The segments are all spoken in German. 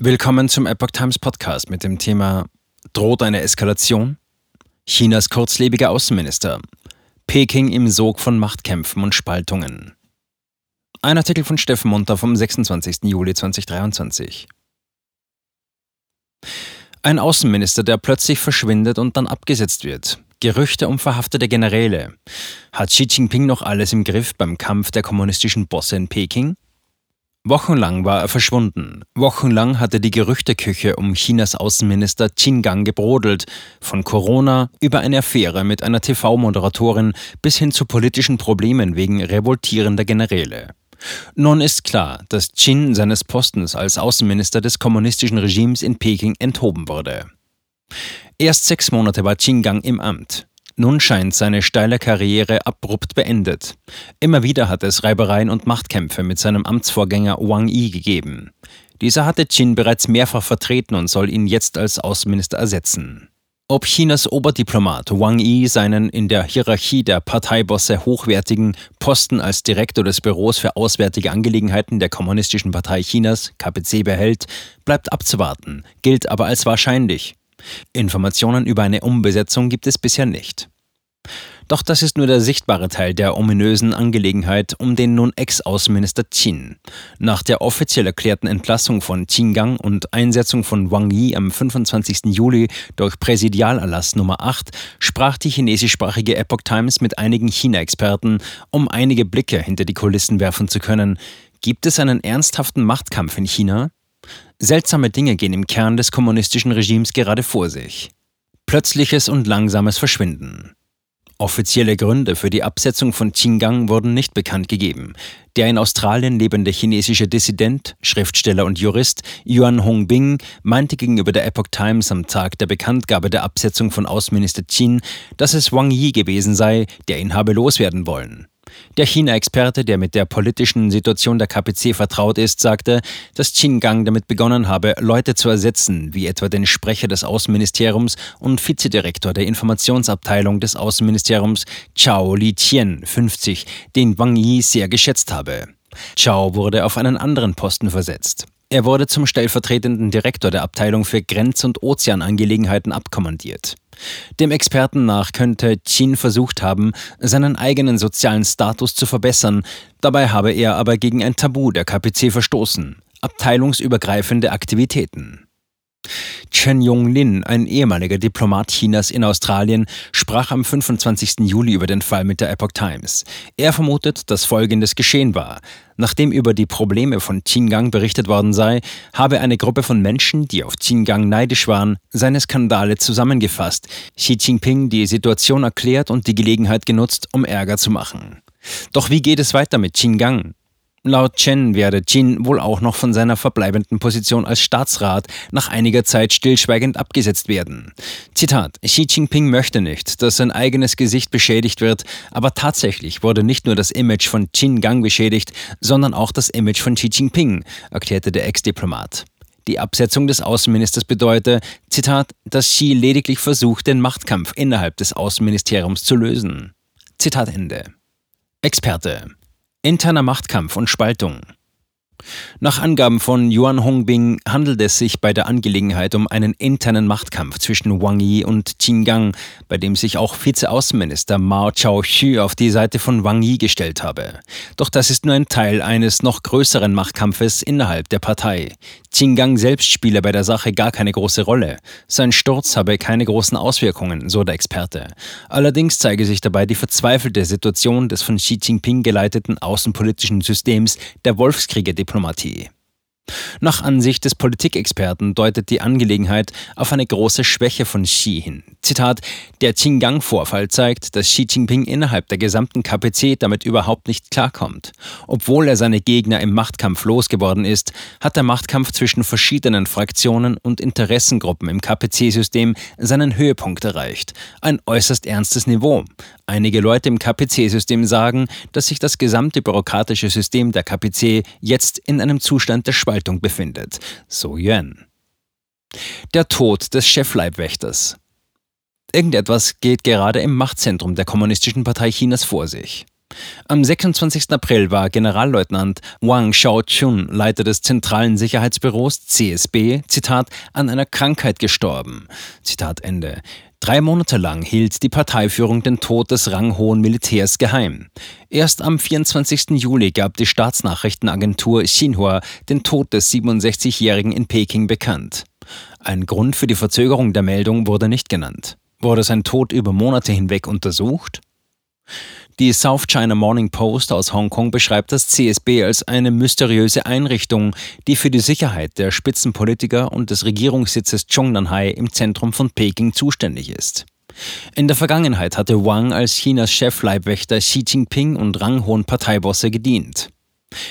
Willkommen zum Epoch Times Podcast mit dem Thema Droht eine Eskalation? Chinas kurzlebiger Außenminister. Peking im Sog von Machtkämpfen und Spaltungen. Ein Artikel von Steffen Munter vom 26. Juli 2023. Ein Außenminister, der plötzlich verschwindet und dann abgesetzt wird. Gerüchte um verhaftete Generäle. Hat Xi Jinping noch alles im Griff beim Kampf der kommunistischen Bosse in Peking? Wochenlang war er verschwunden. Wochenlang hatte die Gerüchteküche um Chinas Außenminister Qin Gang gebrodelt. Von Corona über eine Affäre mit einer TV-Moderatorin bis hin zu politischen Problemen wegen revoltierender Generäle. Nun ist klar, dass Qin seines Postens als Außenminister des kommunistischen Regimes in Peking enthoben wurde. Erst sechs Monate war Qin Gang im Amt. Nun scheint seine steile Karriere abrupt beendet. Immer wieder hat es Reibereien und Machtkämpfe mit seinem Amtsvorgänger Wang Yi gegeben. Dieser hatte Qin bereits mehrfach vertreten und soll ihn jetzt als Außenminister ersetzen. Ob Chinas Oberdiplomat Wang Yi seinen in der Hierarchie der Parteibosse hochwertigen Posten als Direktor des Büros für Auswärtige Angelegenheiten der Kommunistischen Partei Chinas, KPC, behält, bleibt abzuwarten, gilt aber als wahrscheinlich. Informationen über eine Umbesetzung gibt es bisher nicht. Doch das ist nur der sichtbare Teil der ominösen Angelegenheit um den nun Ex-Außenminister Qin. Nach der offiziell erklärten Entlassung von Qin Gang und Einsetzung von Wang Yi am 25. Juli durch Präsidialerlass Nummer 8 sprach die chinesischsprachige Epoch Times mit einigen China-Experten, um einige Blicke hinter die Kulissen werfen zu können. Gibt es einen ernsthaften Machtkampf in China? Seltsame Dinge gehen im Kern des kommunistischen Regimes gerade vor sich. Plötzliches und langsames Verschwinden. Offizielle Gründe für die Absetzung von Qingang wurden nicht bekannt gegeben. Der in Australien lebende chinesische Dissident, Schriftsteller und Jurist Yuan Hongbing meinte gegenüber der Epoch Times am Tag der Bekanntgabe der Absetzung von Außenminister Qin, dass es Wang Yi gewesen sei, der ihn habe loswerden wollen. Der China-Experte, der mit der politischen Situation der KPC vertraut ist, sagte, dass Qin Gang damit begonnen habe, Leute zu ersetzen, wie etwa den Sprecher des Außenministeriums und Vizedirektor der Informationsabteilung des Außenministeriums Chao Li-Tien, 50, den Wang Yi sehr geschätzt habe. Chao wurde auf einen anderen Posten versetzt. Er wurde zum stellvertretenden Direktor der Abteilung für Grenz- und Ozeanangelegenheiten abkommandiert. Dem Experten nach könnte Qin versucht haben, seinen eigenen sozialen Status zu verbessern, dabei habe er aber gegen ein Tabu der KPC verstoßen, abteilungsübergreifende Aktivitäten. Chen Yonglin, ein ehemaliger Diplomat Chinas in Australien, sprach am 25. Juli über den Fall mit der Epoch Times. Er vermutet, dass Folgendes geschehen war. Nachdem über die Probleme von Qingang berichtet worden sei, habe eine Gruppe von Menschen, die auf Qingang neidisch waren, seine Skandale zusammengefasst, Xi Jinping die Situation erklärt und die Gelegenheit genutzt, um Ärger zu machen. Doch wie geht es weiter mit Qingang? Laut Chen werde Jin wohl auch noch von seiner verbleibenden Position als Staatsrat nach einiger Zeit stillschweigend abgesetzt werden. Zitat: Xi Jinping möchte nicht, dass sein eigenes Gesicht beschädigt wird, aber tatsächlich wurde nicht nur das Image von Qin Gang beschädigt, sondern auch das Image von Xi Jinping, erklärte der Ex-Diplomat. Die Absetzung des Außenministers bedeute, Zitat, dass Xi lediglich versucht, den Machtkampf innerhalb des Außenministeriums zu lösen. Zitat Ende. Experte Interner Machtkampf und Spaltung. Nach Angaben von Yuan Hongbing handelt es sich bei der Angelegenheit um einen internen Machtkampf zwischen Wang Yi und Qin Gang, bei dem sich auch Vizeaußenminister Mao Chao-xu auf die Seite von Wang Yi gestellt habe. Doch das ist nur ein Teil eines noch größeren Machtkampfes innerhalb der Partei. Qin Gang selbst spiele bei der Sache gar keine große Rolle. Sein Sturz habe keine großen Auswirkungen, so der Experte. Allerdings zeige sich dabei die verzweifelte Situation des von Xi Jinping geleiteten außenpolitischen Systems der Wolfskrieger-Diplomatie Diplomatie. Nach Ansicht des Politikexperten deutet die Angelegenheit auf eine große Schwäche von Xi hin. Zitat: Der Qingang-Vorfall zeigt, dass Xi Jinping innerhalb der gesamten KPC damit überhaupt nicht klarkommt. Obwohl er seine Gegner im Machtkampf losgeworden ist, hat der Machtkampf zwischen verschiedenen Fraktionen und Interessengruppen im KPC-System seinen Höhepunkt erreicht. Ein äußerst ernstes Niveau. Einige Leute im KPC-System sagen, dass sich das gesamte bürokratische System der KPC jetzt in einem Zustand der Spaltung befindet. So Yuan. Der Tod des Chefleibwächters. Irgendetwas geht gerade im Machtzentrum der Kommunistischen Partei Chinas vor sich. Am 26. April war Generalleutnant Wang Xiaochun, Leiter des Zentralen Sicherheitsbüros CSB, Zitat, an einer Krankheit gestorben. Zitat Ende. Drei Monate lang hielt die Parteiführung den Tod des ranghohen Militärs geheim. Erst am 24. Juli gab die Staatsnachrichtenagentur Xinhua den Tod des 67-Jährigen in Peking bekannt. Ein Grund für die Verzögerung der Meldung wurde nicht genannt. Wurde sein Tod über Monate hinweg untersucht? Die South China Morning Post aus Hongkong beschreibt das CSB als eine mysteriöse Einrichtung, die für die Sicherheit der Spitzenpolitiker und des Regierungssitzes Zhongnanhai im Zentrum von Peking zuständig ist. In der Vergangenheit hatte Wang als Chinas Chefleibwächter Xi Jinping und ranghohen Parteibosse gedient.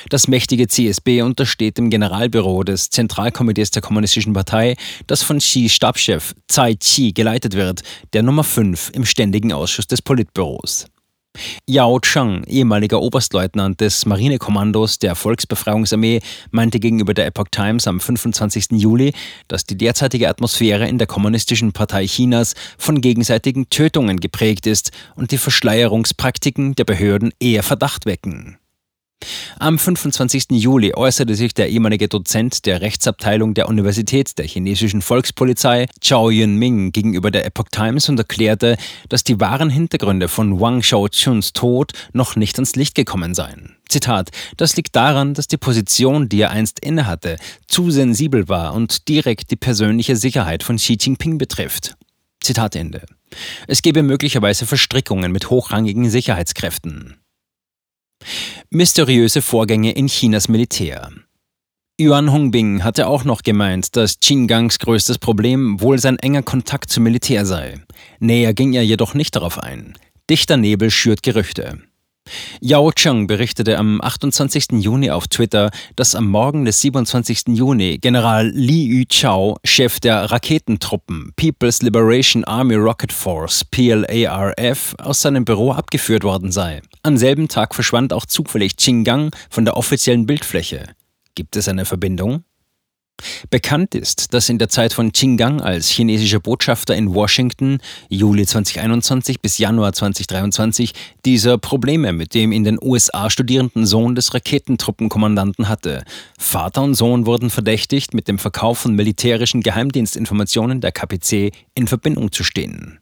Das mächtige CSB untersteht dem Generalbüro des Zentralkomitees der Kommunistischen Partei, das von Xi Stabschef Tsai Chi geleitet wird, der Nummer 5 im Ständigen Ausschuss des Politbüros. Yao Chang, ehemaliger Oberstleutnant des Marinekommandos der Volksbefreiungsarmee, meinte gegenüber der Epoch Times am 25. Juli, dass die derzeitige Atmosphäre in der Kommunistischen Partei Chinas von gegenseitigen Tötungen geprägt ist und die Verschleierungspraktiken der Behörden eher Verdacht wecken. Am 25. Juli äußerte sich der ehemalige Dozent der Rechtsabteilung der Universität der chinesischen Volkspolizei, Zhao Yunming, gegenüber der Epoch Times und erklärte, dass die wahren Hintergründe von Wang Xiaochuns Tod noch nicht ans Licht gekommen seien. Zitat: Das liegt daran, dass die Position, die er einst innehatte, zu sensibel war und direkt die persönliche Sicherheit von Xi Jinping betrifft. Zitat Ende. Es gebe möglicherweise Verstrickungen mit hochrangigen Sicherheitskräften. Mysteriöse Vorgänge in Chinas Militär. Yuan Hongbing hatte auch noch gemeint, dass Qinggangs größtes Problem wohl sein enger Kontakt zum Militär sei. Näher ging er jedoch nicht darauf ein. Dichter Nebel schürt Gerüchte. Yao Cheng berichtete am 28. Juni auf Twitter, dass am Morgen des 27. Juni General Li Yu-Chao, Chef der Raketentruppen People's Liberation Army Rocket Force PLARF, aus seinem Büro abgeführt worden sei. Am selben Tag verschwand auch zufällig Qinggang von der offiziellen Bildfläche. Gibt es eine Verbindung? Bekannt ist, dass in der Zeit von Qinggang als chinesischer Botschafter in Washington, Juli 2021 bis Januar 2023, dieser Probleme mit dem in den USA studierenden Sohn des Raketentruppenkommandanten hatte. Vater und Sohn wurden verdächtigt, mit dem Verkauf von militärischen Geheimdienstinformationen der KPC in Verbindung zu stehen.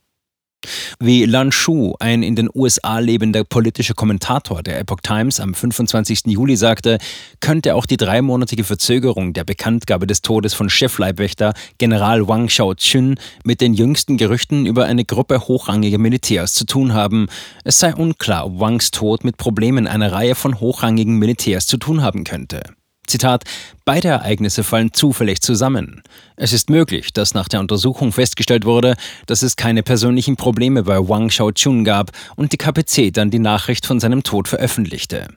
Wie Lan Shu, ein in den USA lebender politischer Kommentator der Epoch Times am 25. Juli sagte, könnte auch die dreimonatige Verzögerung der Bekanntgabe des Todes von Chefleibwächter General Wang Xiaochun mit den jüngsten Gerüchten über eine Gruppe hochrangiger Militärs zu tun haben. Es sei unklar, ob Wangs Tod mit Problemen einer Reihe von hochrangigen Militärs zu tun haben könnte. Zitat, beide Ereignisse fallen zufällig zusammen. Es ist möglich, dass nach der Untersuchung festgestellt wurde, dass es keine persönlichen Probleme bei Wang Xiaochun gab und die KPC dann die Nachricht von seinem Tod veröffentlichte.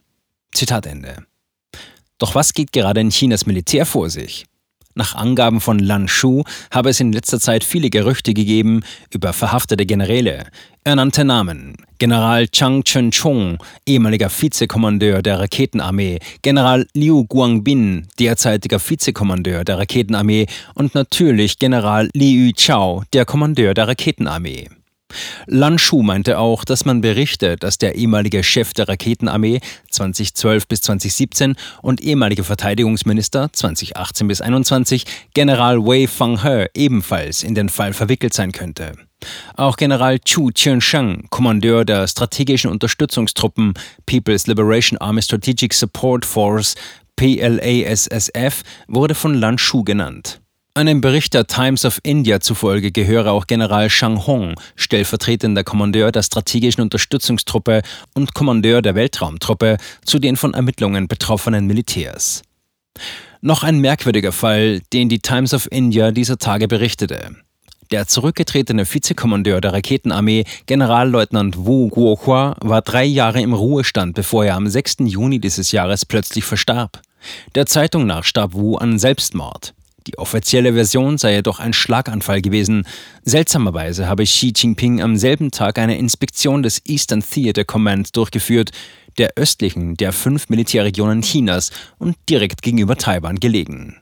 Zitat Ende. Doch was geht gerade in Chinas Militär vor sich? Nach Angaben von Lan Shu habe es in letzter Zeit viele Gerüchte gegeben über verhaftete Generäle. Er nannte Namen. General Chang Chen-chung, ehemaliger Vizekommandeur der Raketenarmee, General Liu Guangbin, derzeitiger Vizekommandeur der Raketenarmee und natürlich General Li Yu-chao, der Kommandeur der Raketenarmee. Lan Shu meinte auch, dass man Berichte, dass der ehemalige Chef der Raketenarmee 2012 bis 2017 und ehemalige Verteidigungsminister 2018 bis 2021 General Wei Fanghe ebenfalls in den Fall verwickelt sein könnte. Auch General Chu Qiansheng, Kommandeur der strategischen Unterstützungstruppen People's Liberation Army Strategic Support Force PLASSF, wurde von Lan Shu genannt. Einem Bericht der Times of India zufolge gehöre auch General Shang Hong, stellvertretender Kommandeur der strategischen Unterstützungstruppe und Kommandeur der Weltraumtruppe, zu den von Ermittlungen betroffenen Militärs. Noch ein merkwürdiger Fall, den die Times of India dieser Tage berichtete. Der zurückgetretene Vizekommandeur der Raketenarmee, Generalleutnant Wu Guohua, war drei Jahre im Ruhestand, bevor er am 6. Juni dieses Jahres plötzlich verstarb. Der Zeitung nach starb Wu an Selbstmord. Die offizielle Version sei jedoch ein Schlaganfall gewesen. Seltsamerweise habe Xi Jinping am selben Tag eine Inspektion des Eastern Theater Command durchgeführt, der östlichen der fünf Militärregionen Chinas und direkt gegenüber Taiwan gelegen.